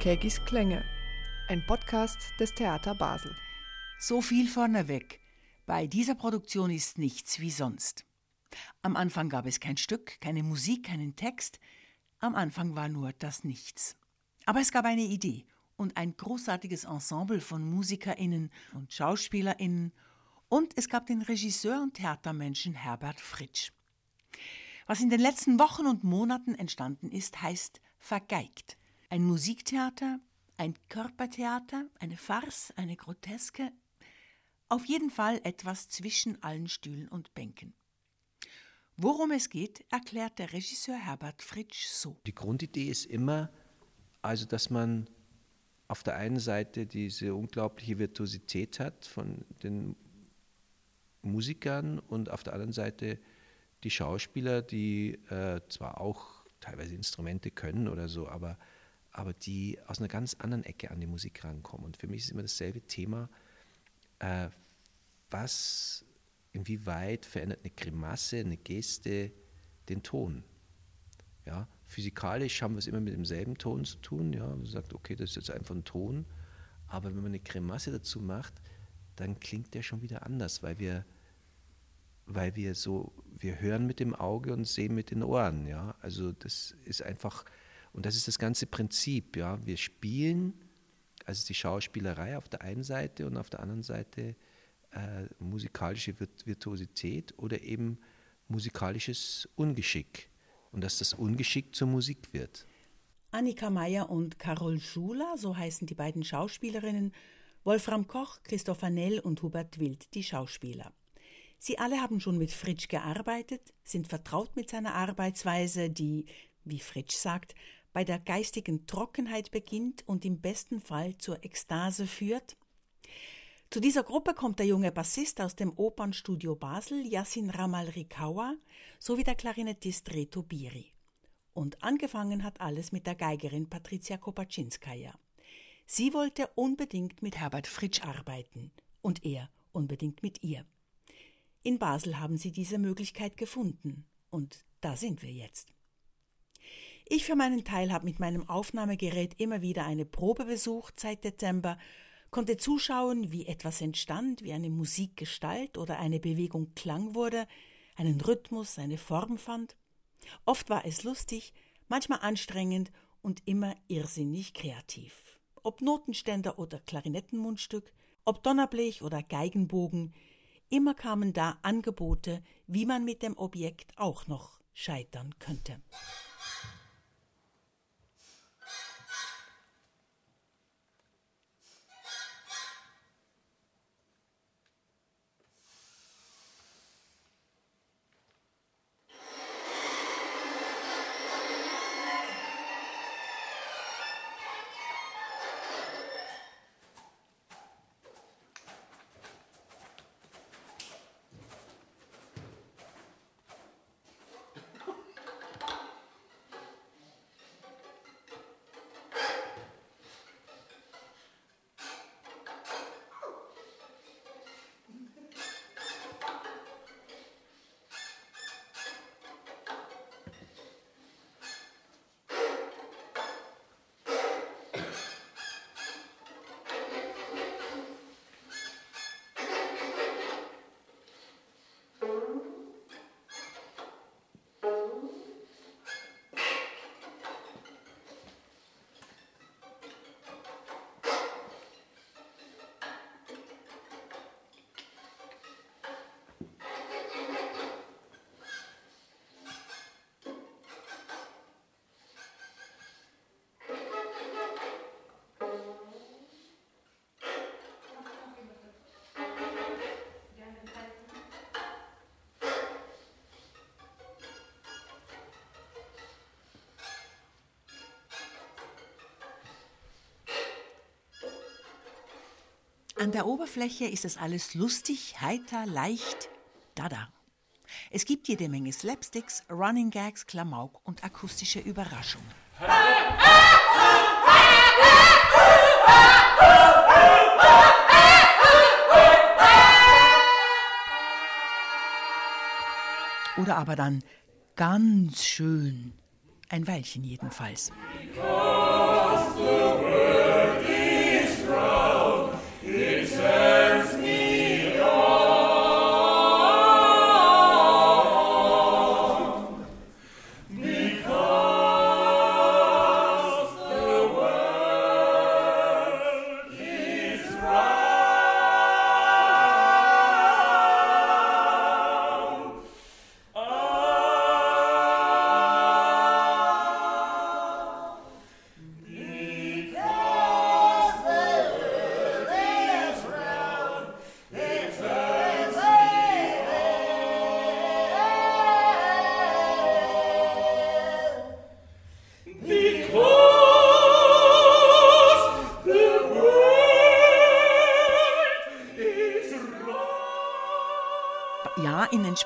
Kegis Klänge, ein Podcast des Theater Basel. So viel vorneweg. Bei dieser Produktion ist nichts wie sonst. Am Anfang gab es kein Stück, keine Musik, keinen Text. Am Anfang war nur das Nichts. Aber es gab eine Idee und ein großartiges Ensemble von MusikerInnen und SchauspielerInnen und es gab den Regisseur und Theatermenschen Herbert Fritsch. Was in den letzten Wochen und Monaten entstanden ist, heißt Vergeigt. Ein Musiktheater, ein Körpertheater, eine Farce, eine Groteske, auf jeden Fall etwas zwischen allen Stühlen und Bänken. Worum es geht, erklärt der Regisseur Herbert Fritsch so. Die Grundidee ist immer, also dass man auf der einen Seite diese unglaubliche Virtuosität hat von den Musikern und auf der anderen Seite die Schauspieler, die äh, zwar auch teilweise Instrumente können oder so, aber aber die aus einer ganz anderen Ecke an die Musik rankommen. Und für mich ist immer dasselbe Thema, äh, was, inwieweit verändert eine Grimasse, eine Geste den Ton? Ja, physikalisch haben wir es immer mit demselben Ton zu tun. Ja, man sagt, okay, das ist jetzt einfach ein Ton. Aber wenn man eine Grimasse dazu macht, dann klingt der schon wieder anders, weil wir, weil wir so, wir hören mit dem Auge und sehen mit den Ohren. Ja, also das ist einfach und das ist das ganze Prinzip. Ja? Wir spielen, also die Schauspielerei auf der einen Seite und auf der anderen Seite äh, musikalische Virtuosität oder eben musikalisches Ungeschick. Und dass das Ungeschick zur Musik wird. Annika Meyer und Carol Schuler, so heißen die beiden Schauspielerinnen, Wolfram Koch, Christopher Nell und Hubert Wild, die Schauspieler. Sie alle haben schon mit Fritsch gearbeitet, sind vertraut mit seiner Arbeitsweise, die, wie Fritsch sagt, bei der geistigen Trockenheit beginnt und im besten Fall zur Ekstase führt? Zu dieser Gruppe kommt der junge Bassist aus dem Opernstudio Basel, Yassin Ramal Rikawa, sowie der Klarinettist Reto Biri. Und angefangen hat alles mit der Geigerin Patricia Kopaczynskaja. Sie wollte unbedingt mit Herbert Fritsch arbeiten und er unbedingt mit ihr. In Basel haben sie diese Möglichkeit gefunden und da sind wir jetzt. Ich für meinen Teil habe mit meinem Aufnahmegerät immer wieder eine Probe besucht seit Dezember, konnte zuschauen, wie etwas entstand, wie eine Musik Gestalt oder eine Bewegung Klang wurde, einen Rhythmus, eine Form fand. Oft war es lustig, manchmal anstrengend und immer irrsinnig kreativ. Ob Notenständer oder Klarinettenmundstück, ob Donnerblech oder Geigenbogen, immer kamen da Angebote, wie man mit dem Objekt auch noch scheitern könnte. An der Oberfläche ist es alles lustig, heiter, leicht, dada. Es gibt jede Menge Slapsticks, Running Gags, Klamauk und akustische Überraschungen. Oder aber dann ganz schön, ein Weilchen jedenfalls.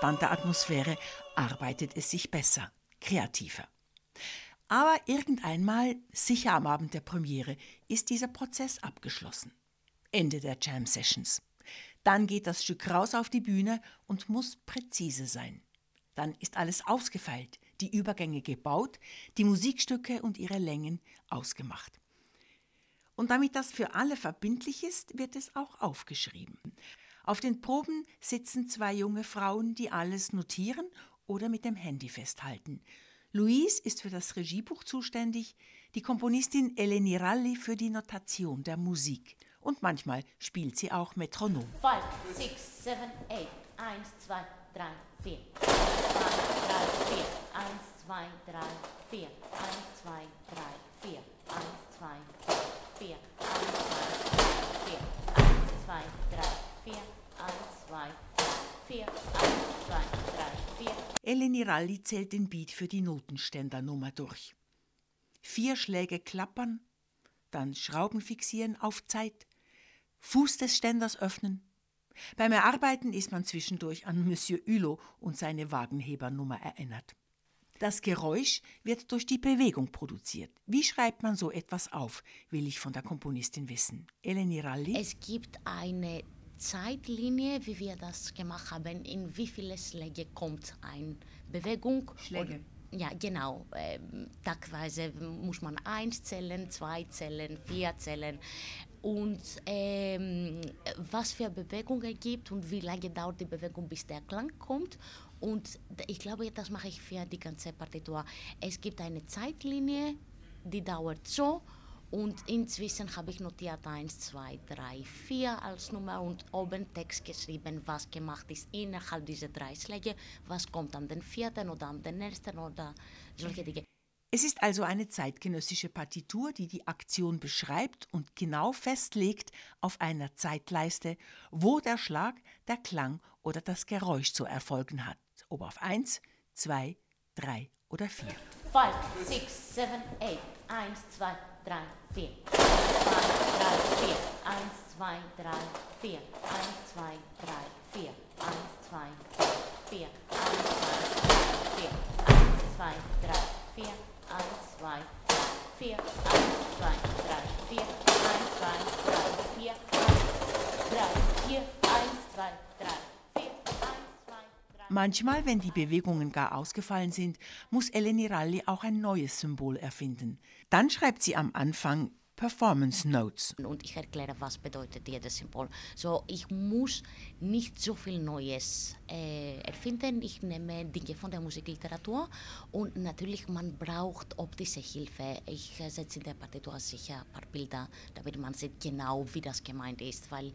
Entspannter Atmosphäre arbeitet es sich besser, kreativer. Aber irgendeinmal, sicher am Abend der Premiere, ist dieser Prozess abgeschlossen. Ende der Jam Sessions. Dann geht das Stück raus auf die Bühne und muss präzise sein. Dann ist alles ausgefeilt, die Übergänge gebaut, die Musikstücke und ihre Längen ausgemacht. Und damit das für alle verbindlich ist, wird es auch aufgeschrieben. Auf den Proben sitzen zwei junge Frauen, die alles notieren oder mit dem Handy festhalten. Louise ist für das Regiebuch zuständig, die Komponistin Eleni Ralli für die Notation der Musik. Und manchmal spielt sie auch Metronom. 5, 6, 7, 8. 1, 2, 3, 4. 2, 3, 4. 1, 2, 3, 4. 1, 2, 3, 4. 1, 2, 3, 4. 1, 2, 3, 4. 1, 2, 3, 4. 1, 2, 3, 4. 1, 2, 3, 4. Eleni Ralli zählt den Beat für die Notenständernummer durch. Vier Schläge klappern, dann Schrauben fixieren auf Zeit, Fuß des Ständers öffnen. Beim Erarbeiten ist man zwischendurch an Monsieur Hulot und seine Wagenhebernummer erinnert. Das Geräusch wird durch die Bewegung produziert. Wie schreibt man so etwas auf, will ich von der Komponistin wissen. Eleni Ralli? Es gibt eine Zeitlinie, wie wir das gemacht haben, in wie viele Schläge kommt eine Bewegung. Schläge. Und, ja, genau. Ähm, tagweise muss man eins zählen, zwei zählen, vier zählen. Und ähm, was für Bewegungen gibt und wie lange dauert die Bewegung, bis der Klang kommt. Und ich glaube, das mache ich für die ganze Partitur. Es gibt eine Zeitlinie, die dauert so. Und inzwischen habe ich notiert 1, 2, 3, 4 als Nummer und oben Text geschrieben, was gemacht ist innerhalb dieser drei Schläge, was kommt an den vierten oder an den ersten oder solche Dinge. Es ist also eine zeitgenössische Partitur, die die Aktion beschreibt und genau festlegt auf einer Zeitleiste, wo der Schlag, der Klang oder das Geräusch zu erfolgen hat. Ob auf 1, 2, 3 oder 4. 5, 6, 7, 8. 1, 2, drei, vier. Eins, drei, vier. Eins, zwei, drei, vier. Eins, zwei, drei, vier. Eins, zwei, drei, vier. Eins, zwei, vier. Eins, zwei, drei, vier. Eins, zwei, drei, vier. Eins, zwei, drei, vier. Eins, zwei, drei. Manchmal, wenn die Bewegungen gar ausgefallen sind, muss Eleni Ralli auch ein neues Symbol erfinden. Dann schreibt sie am Anfang Performance Notes. Und ich erkläre, was bedeutet jedes Symbol. So, ich muss nicht so viel Neues äh, erfinden. Ich nehme Dinge von der Musikliteratur und natürlich, man braucht optische Hilfe. Ich äh, setze in der Partitur sicher ein paar Bilder, damit man sieht genau, wie das gemeint ist, weil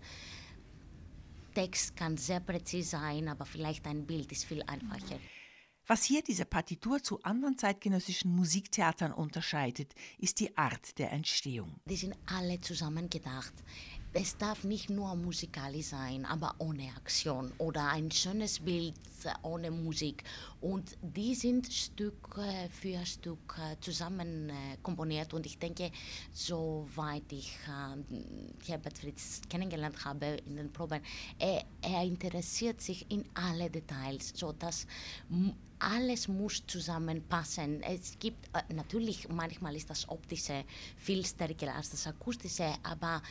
Text kann sehr präzise sein, aber vielleicht ein Bild ist viel einfacher. Was hier diese Partitur zu anderen zeitgenössischen Musiktheatern unterscheidet, ist die Art der Entstehung. Die sind alle zusammen gedacht. Es darf nicht nur musikalisch sein, aber ohne Aktion oder ein schönes Bild ohne Musik. Und die sind Stück für Stück zusammen äh, komponiert. Und ich denke, soweit ich äh, Herbert Fritz kennengelernt habe in den Proben, er, er interessiert sich in alle Details, so dass alles muss zusammenpassen. Es gibt äh, natürlich, manchmal ist das optische viel stärker als das akustische, aber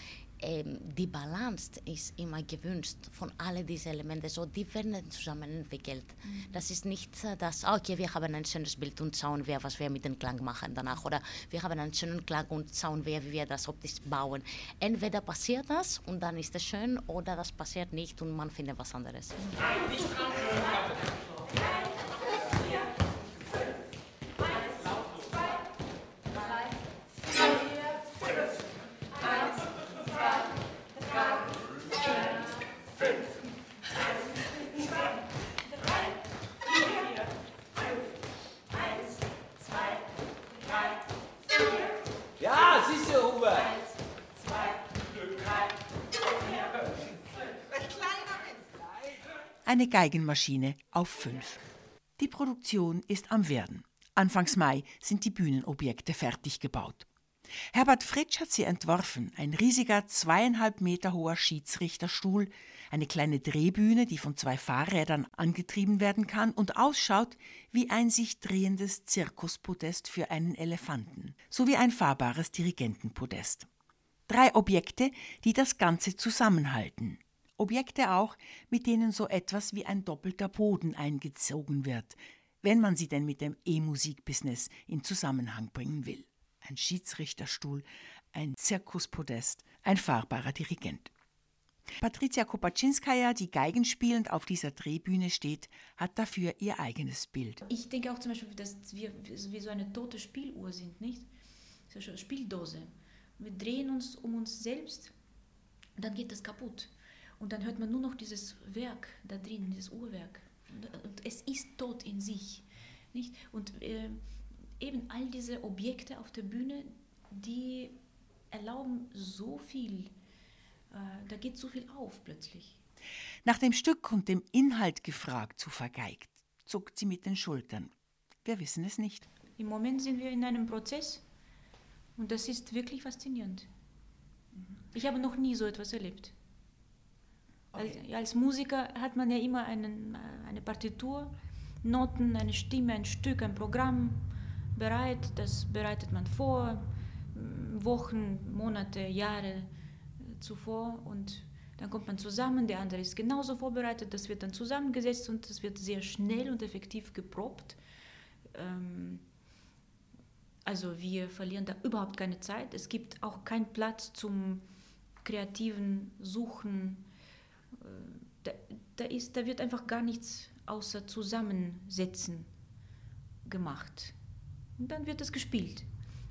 ähm, die Balance ist immer gewünscht von all diesen Elementen. So, die werden zusammen entwickelt. Mhm. Das ist nicht, äh, dass, ah, okay, wir haben ein schönes Bild und schauen wir, was wir mit dem Klang machen danach. Oder wir haben einen schönen Klang und schauen wir, wie wir das optisch bauen. Entweder passiert das und dann ist es schön, oder das passiert nicht und man findet was anderes. Eine Geigenmaschine auf fünf. Die Produktion ist am Werden. Anfangs Mai sind die Bühnenobjekte fertig gebaut. Herbert Fritsch hat sie entworfen, ein riesiger zweieinhalb Meter hoher Schiedsrichterstuhl, eine kleine Drehbühne, die von zwei Fahrrädern angetrieben werden kann und ausschaut wie ein sich drehendes Zirkuspodest für einen Elefanten, sowie ein fahrbares Dirigentenpodest. Drei Objekte, die das Ganze zusammenhalten. Objekte auch, mit denen so etwas wie ein doppelter Boden eingezogen wird, wenn man sie denn mit dem E-Musik-Business in Zusammenhang bringen will. Ein Schiedsrichterstuhl, ein Zirkuspodest, ein fahrbarer Dirigent. Patricia Kopaczynskaja, die Geigen spielend auf dieser Drehbühne steht, hat dafür ihr eigenes Bild. Ich denke auch zum Beispiel, dass wir wie so eine tote Spieluhr sind, nicht? So eine Spieldose. Wir drehen uns um uns selbst, und dann geht das kaputt. Und dann hört man nur noch dieses Werk da drin, dieses Uhrwerk. Und es ist tot in sich. Nicht? Und äh, eben all diese Objekte auf der Bühne, die erlauben so viel, äh, da geht so viel auf plötzlich. Nach dem Stück und dem Inhalt gefragt zu vergeigt, zuckt sie mit den Schultern. Wir wissen es nicht. Im Moment sind wir in einem Prozess und das ist wirklich faszinierend. Ich habe noch nie so etwas erlebt. Okay. Als, als, Musiker hat man ja immer einen, eine Partitur, Noten, eine Stimme, ein Stück, ein Programm bereit. Das bereitet man vor, Wochen, Monate, Jahre äh, zuvor und dann kommt man zusammen, der andere ist genauso vorbereitet, das wird dann zusammengesetzt und das wird sehr schnell und effektiv geprobt. Ähm, also wir verlieren da überhaupt keine Zeit. Es gibt auch keinen Platz zum kreativen Suchen, da, ist, da wird einfach gar nichts außer Zusammensetzen gemacht. Und dann wird es gespielt.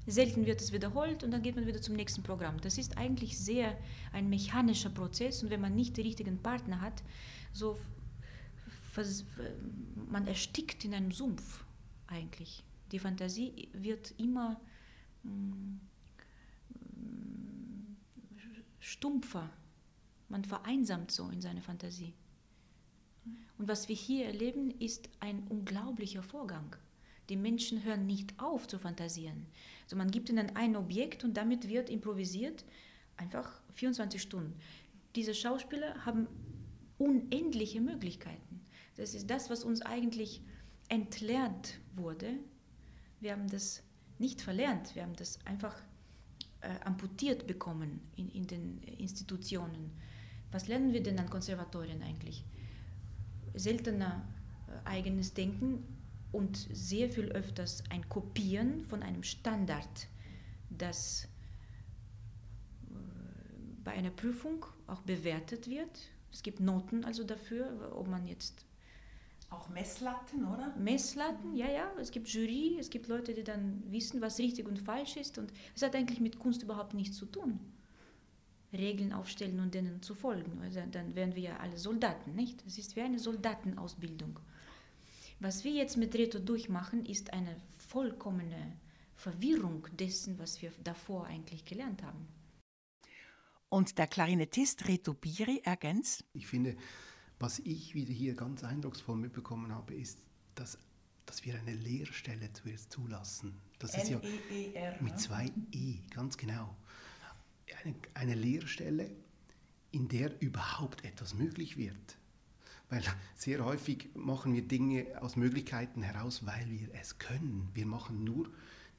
Selten wird es wiederholt und dann geht man wieder zum nächsten Programm. Das ist eigentlich sehr ein mechanischer Prozess und wenn man nicht den richtigen Partner hat, so man erstickt in einem Sumpf eigentlich. Die Fantasie wird immer mm, stumpfer man vereinsamt so in seiner Fantasie. Und was wir hier erleben, ist ein unglaublicher Vorgang. Die Menschen hören nicht auf zu fantasieren. Also man gibt ihnen ein Objekt und damit wird improvisiert einfach 24 Stunden. Diese Schauspieler haben unendliche Möglichkeiten. Das ist das, was uns eigentlich entlernt wurde. Wir haben das nicht verlernt, wir haben das einfach äh, amputiert bekommen in, in den Institutionen. Was lernen wir denn an Konservatorien eigentlich? Seltener äh, eigenes Denken und sehr viel öfters ein Kopieren von einem Standard, das äh, bei einer Prüfung auch bewertet wird. Es gibt Noten also dafür, ob man jetzt auch Messlatten, oder? Messlatten, ja, ja. Es gibt Jury, es gibt Leute, die dann wissen, was richtig und falsch ist. Und es hat eigentlich mit Kunst überhaupt nichts zu tun. Regeln aufstellen und denen zu folgen. Also dann wären wir ja alle Soldaten, nicht? Es ist wie eine Soldatenausbildung. Was wir jetzt mit Reto durchmachen, ist eine vollkommene Verwirrung dessen, was wir davor eigentlich gelernt haben. Und der Klarinettist Reto Biri ergänzt? Ich finde, was ich wieder hier ganz eindrucksvoll mitbekommen habe, ist, dass, dass wir eine Leerstelle zuerst zulassen. Das ist ja e mit zwei E, ganz genau eine, eine Lehrstelle, in der überhaupt etwas möglich wird. Weil sehr häufig machen wir Dinge aus Möglichkeiten heraus, weil wir es können. Wir machen nur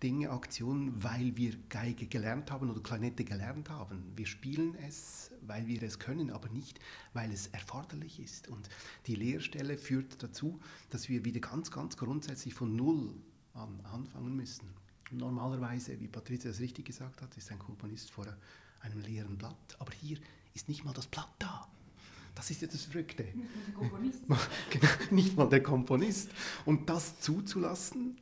Dinge, Aktionen, weil wir Geige gelernt haben oder Klarinette gelernt haben. Wir spielen es, weil wir es können, aber nicht, weil es erforderlich ist. Und die Lehrstelle führt dazu, dass wir wieder ganz, ganz grundsätzlich von Null an anfangen müssen. Normalerweise, wie Patricia es richtig gesagt hat, ist ein Komponist vor einem leeren Blatt. Aber hier ist nicht mal das Blatt da. Das ist ja das Verrückte. Nicht mal der Komponist. Genau, nicht mal der Komponist. Und das zuzulassen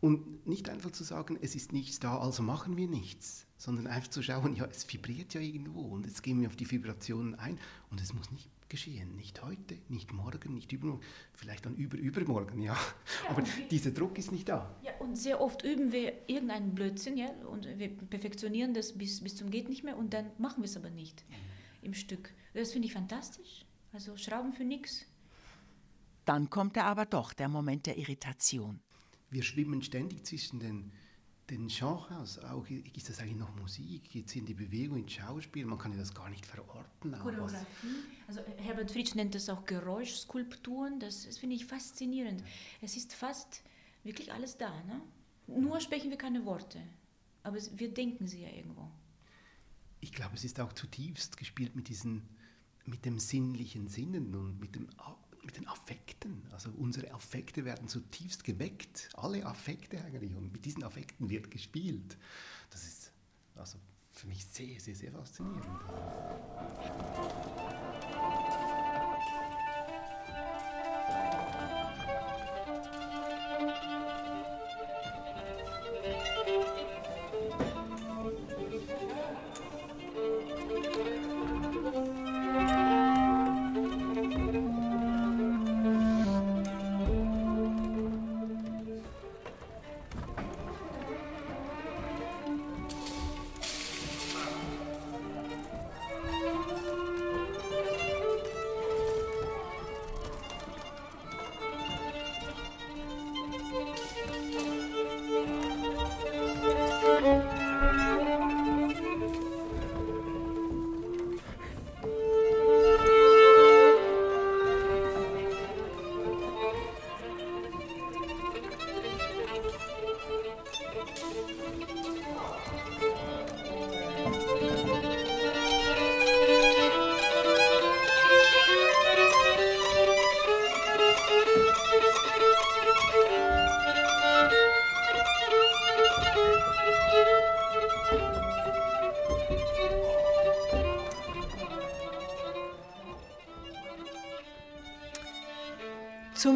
und nicht einfach zu sagen, es ist nichts da, also machen wir nichts, sondern einfach zu schauen, ja, es vibriert ja irgendwo und jetzt gehen wir auf die Vibrationen ein und es muss nicht geschehen. Nicht heute, nicht morgen, nicht übermorgen, vielleicht dann über übermorgen, ja. ja Aber dieser Druck ist nicht da. Ja, und sehr oft üben wir irgendeinen Blödsinn, ja, und wir perfektionieren das bis, bis zum geht nicht mehr und dann machen wir es aber nicht im Stück. Das finde ich fantastisch. Also Schrauben für nichts. Dann kommt er aber doch, der Moment der Irritation. Wir schwimmen ständig zwischen den, den Genres. Auch, ist das eigentlich noch Musik? Geht es in die Bewegung, ins Schauspiel? Man kann ja das gar nicht verorten. Choreografie. Also Herbert Fritsch nennt das auch Geräuschskulpturen. Das, das finde ich faszinierend. Es ist fast wirklich alles da. Ne? Nur sprechen wir keine Worte. Aber wir denken sie ja irgendwo ich glaube, es ist auch zutiefst gespielt mit, diesen, mit dem sinnlichen Sinnen und mit, dem, mit den Affekten. Also unsere Affekte werden zutiefst geweckt. Alle Affekte eigentlich. Und mit diesen Affekten wird gespielt. Das ist also für mich sehr, sehr, sehr faszinierend.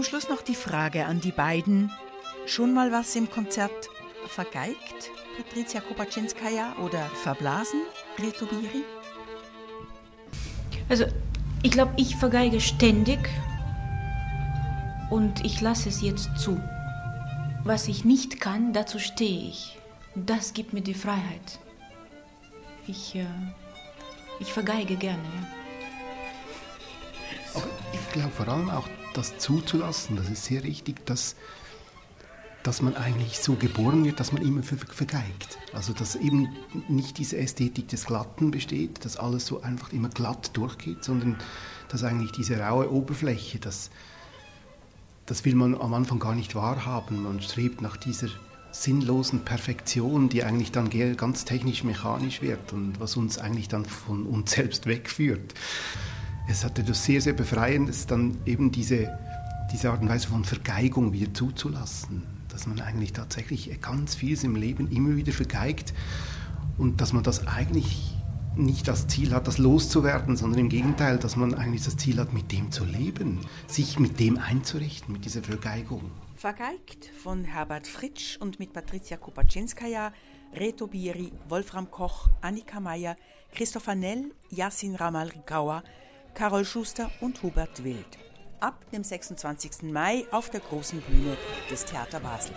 Schluss noch die Frage an die beiden. Schon mal was im Konzert vergeigt, Patricia Kopaczynskaja, oder verblasen, Reto Biri? Also, ich glaube, ich vergeige ständig und ich lasse es jetzt zu. Was ich nicht kann, dazu stehe ich. Das gibt mir die Freiheit. Ich, äh, ich vergeige gerne. Ja. Aber ich glaube vor allem auch das zuzulassen, das ist sehr wichtig, dass, dass man eigentlich so geboren wird, dass man immer vergeigt. Also dass eben nicht diese Ästhetik des Glatten besteht, dass alles so einfach immer glatt durchgeht, sondern dass eigentlich diese raue Oberfläche, das, das will man am Anfang gar nicht wahrhaben. Man strebt nach dieser sinnlosen Perfektion, die eigentlich dann ganz technisch-mechanisch wird und was uns eigentlich dann von uns selbst wegführt es hat etwas sehr, sehr Befreiendes, dann eben diese, diese Art und Weise von Vergeigung wieder zuzulassen. Dass man eigentlich tatsächlich ganz vieles im Leben immer wieder vergeigt und dass man das eigentlich nicht das Ziel hat, das loszuwerden, sondern im Gegenteil, dass man eigentlich das Ziel hat, mit dem zu leben, sich mit dem einzurichten, mit dieser Vergeigung. Vergeigt von Herbert Fritsch und mit Patricia Kopaczynskaja, Reto Biri, Wolfram Koch, Annika Meyer, Christopher Nell, Yassin Ramal Rikawa, Carol Schuster und Hubert Wild. Ab dem 26. Mai auf der großen Bühne des Theater Basel.